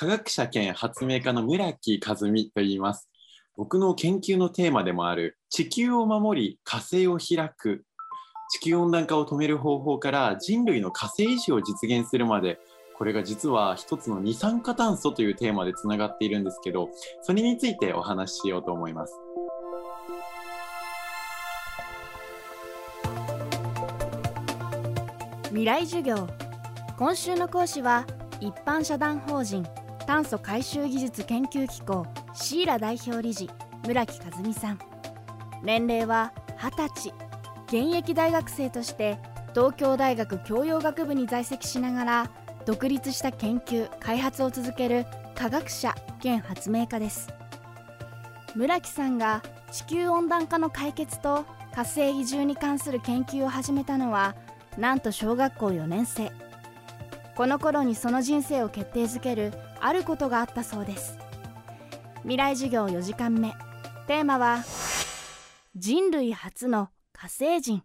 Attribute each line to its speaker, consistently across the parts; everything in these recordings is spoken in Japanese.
Speaker 1: 科学者兼発明家の村木和美と言います。僕の研究のテーマでもある地球を守り火星を開く地球温暖化を止める方法から人類の火星維持を実現するまでこれが実は一つの二酸化炭素というテーマでつながっているんですけどそれについてお話ししようと思います。
Speaker 2: 未来授業今週の講師は一般社団法人炭素回収技術研究機構シーラ代表理事村木和美さん年齢は20歳現役大学生として東京大学教養学部に在籍しながら独立した研究開発を続ける科学者兼発明家です村木さんが地球温暖化の解決と火星移住に関する研究を始めたのはなんと小学校4年生この頃にその人生を決定づけるあることがあったそうです。未来授業4時間目。テーマは人類初の火星人。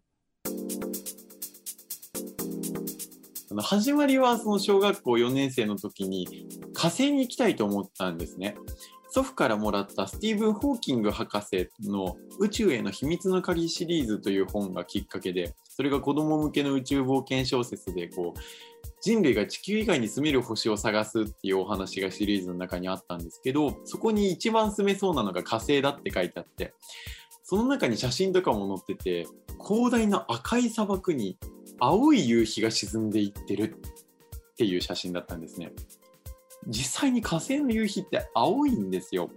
Speaker 1: 始まりはその小学校4年生の時に火星に行きたいと思ったんですね。祖父からもらったスティーブン・ホーキング博士の「宇宙への秘密の鍵」シリーズという本がきっかけでそれが子供向けの宇宙冒険小説でこう人類が地球以外に住める星を探すっていうお話がシリーズの中にあったんですけどそこに一番住めそうなのが火星だって書いてあってその中に写真とかも載ってて広大な赤い砂漠に青い夕日が沈んでいってるっていう写真だったんですね。実際に火星の夕日って青いんですよ。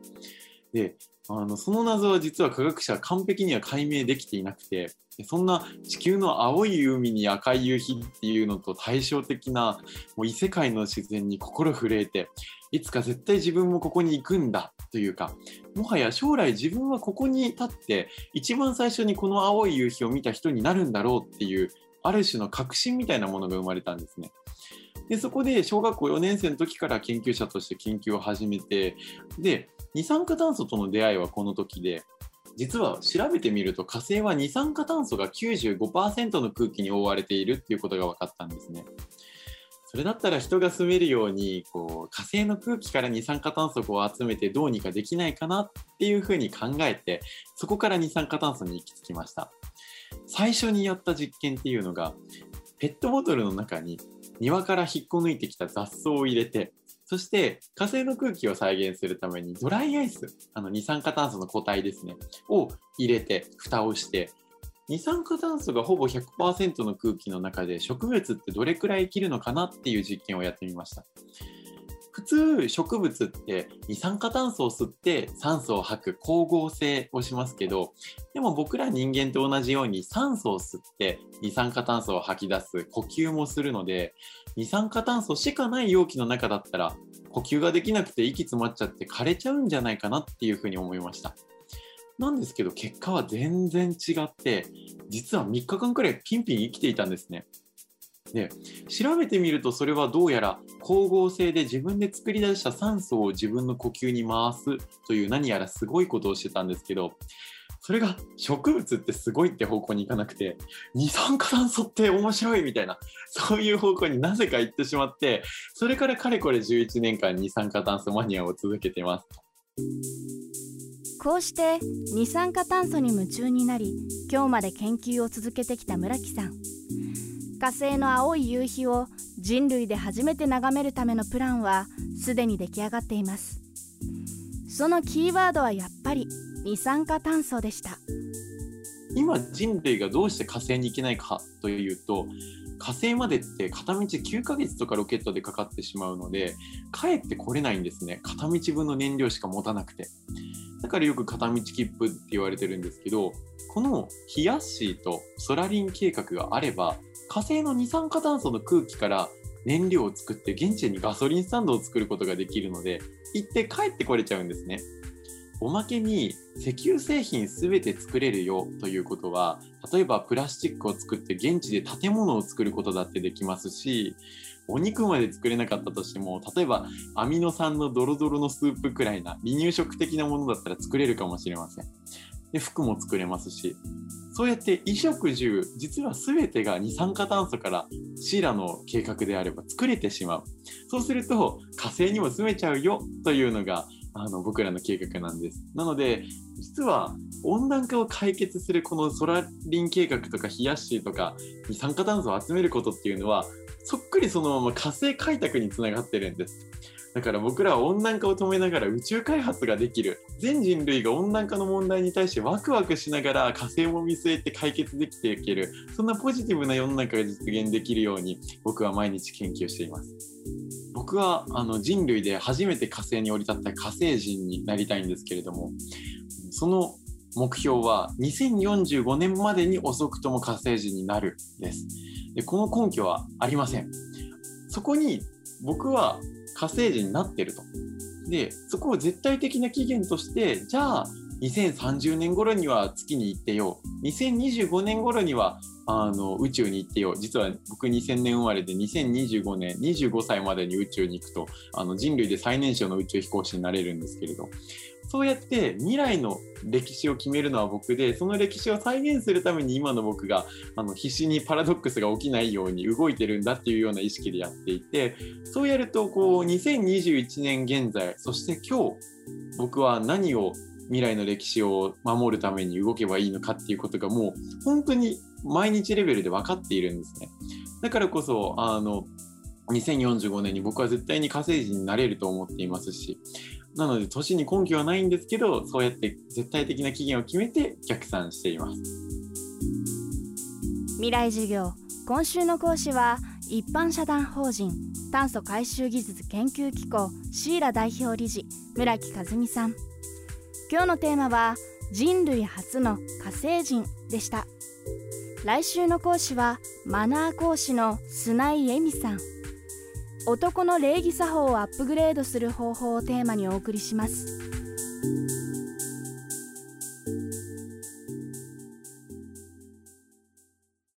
Speaker 1: であのその謎は実は科学者は完璧には解明できていなくてそんな地球の青い海に赤い夕日っていうのと対照的なもう異世界の自然に心震えていつか絶対自分もここに行くんだというかもはや将来自分はここに立って一番最初にこの青い夕日を見た人になるんだろうっていうある種の確信みたいなものが生まれたんですね。でそこで小学校4年生の時から研究者として研究を始めてで二酸化炭素との出会いはこの時で実は調べてみると火星は二酸化炭素が95%の空気に覆われているっていうことが分かったんですね。それだったら人が住めるようにこう火星の空気から二酸化炭素を集めてどうにかできないかなっていうふうに考えてそこから二酸化炭素に行き着きました最初にやった実験っていうのがペットボトルの中に庭から引っこ抜いてきた雑草を入れてそして火星の空気を再現するためにドライアイスあの二酸化炭素の固体ですねを入れて蓋をして二酸化炭素がほぼ100%の空気の中で植物ってどれくらい生きるのかなっていう実験をやってみました。普通植物って二酸化炭素を吸って酸素を吐く光合成をしますけどでも僕ら人間と同じように酸素を吸って二酸化炭素を吐き出す呼吸もするので二酸化炭素しかない容器の中だったら呼吸ができなくて息詰まっちゃって枯れちゃうんじゃないかなっていうふうに思いました。なんですけど結果は全然違って実は3日間くらいピンピン生きていたんですね。で調べてみるとそれはどうやら光合成で自分で作り出した酸素を自分の呼吸に回すという何やらすごいことをしてたんですけどそれが植物ってすごいって方向に行かなくて二酸化炭素って面白いみたいなそういう方向になぜか行ってしまってそれからかれこれ11年間二酸化炭素マニアを続けてます。
Speaker 2: こうして二酸化炭素に夢中になり今日まで研究を続けてきた村木さん火星の青い夕日を人類で初めて眺めるためのプランはすでに出来上がっています。そのキーワードはやっぱり二酸化炭素でした。
Speaker 1: 今人類がどうして火星に行けないかというと火星までって片道9ヶ月とかロケットでかかってしまうので帰ってこれないんですね。片道分の燃料しか持たなくて。だからよく片道切符って言われてるんですけどこのヒヤッシーとソラリン計画があれば火星の二酸化炭素の空気から燃料を作って現地にガソリンスタンドを作ることができるので行って帰ってこれちゃうんですね。おまけに石油製品全て作れるよということは例えばプラスチックを作って現地で建物を作ることだってできますしお肉まで作れなかったとしても例えばアミノ酸のドロドロのスープくらいな離乳食的なものだったら作れるかもしれません。で服も作れますし。そうやって衣食住実は全てが二酸化炭素からシーラの計画であれば作れてしまう。そうすると火星にも住めちゃうよというのがあの僕らの計画なんです。なので実は温暖化を解決するこのソラリン計画とか冷やしとか二酸化炭素を集めることっていうのはそっくりそのまま火星開拓につながってるんです。だから僕らは温暖化を止めながら宇宙開発ができる。全人類が温暖化の問題に対してワクワクしながら火星も見据えて解決できていける。そんなポジティブな世の中が実現できるように僕は毎日研究しています。僕はあの人類で初めて火星に降り立った火星人になりたいんですけれどもその目標は2045年までに遅くとも火星人になるです。でこの根拠はありませんそこに僕は火星人になってると。で、そこを絶対的な起源として、じゃあ、2030年頃には月に行ってよ。2025年頃にはあの宇宙に行ってよ。実は僕2000年生まれで2025年25歳までに宇宙に行くとあの人類で最年少の宇宙飛行士になれるんですけれどそうやって未来の歴史を決めるのは僕でその歴史を再現するために今の僕があの必死にパラドックスが起きないように動いてるんだっていうような意識でやっていてそうやるとこう2021年現在そして今日僕は何を未来の歴史を守るために動けばいいのかっていうことがもう本当に毎日レベルで分かっているんですね。だからこそあの2045年に僕は絶対に火星人になれると思っていますしなので年に根拠はないんですけどそうやって絶対的な期限を決めて逆算しています。
Speaker 2: 未来授業。今週の講師は一般社団法人炭素回収技術研究機構シーラ代表理事村木和美さん。今日のテーマは人類初の火星人でした来週の講師はマナー講師の砂井恵美さん男の礼儀作法をアップグレードする方法をテーマにお送りします。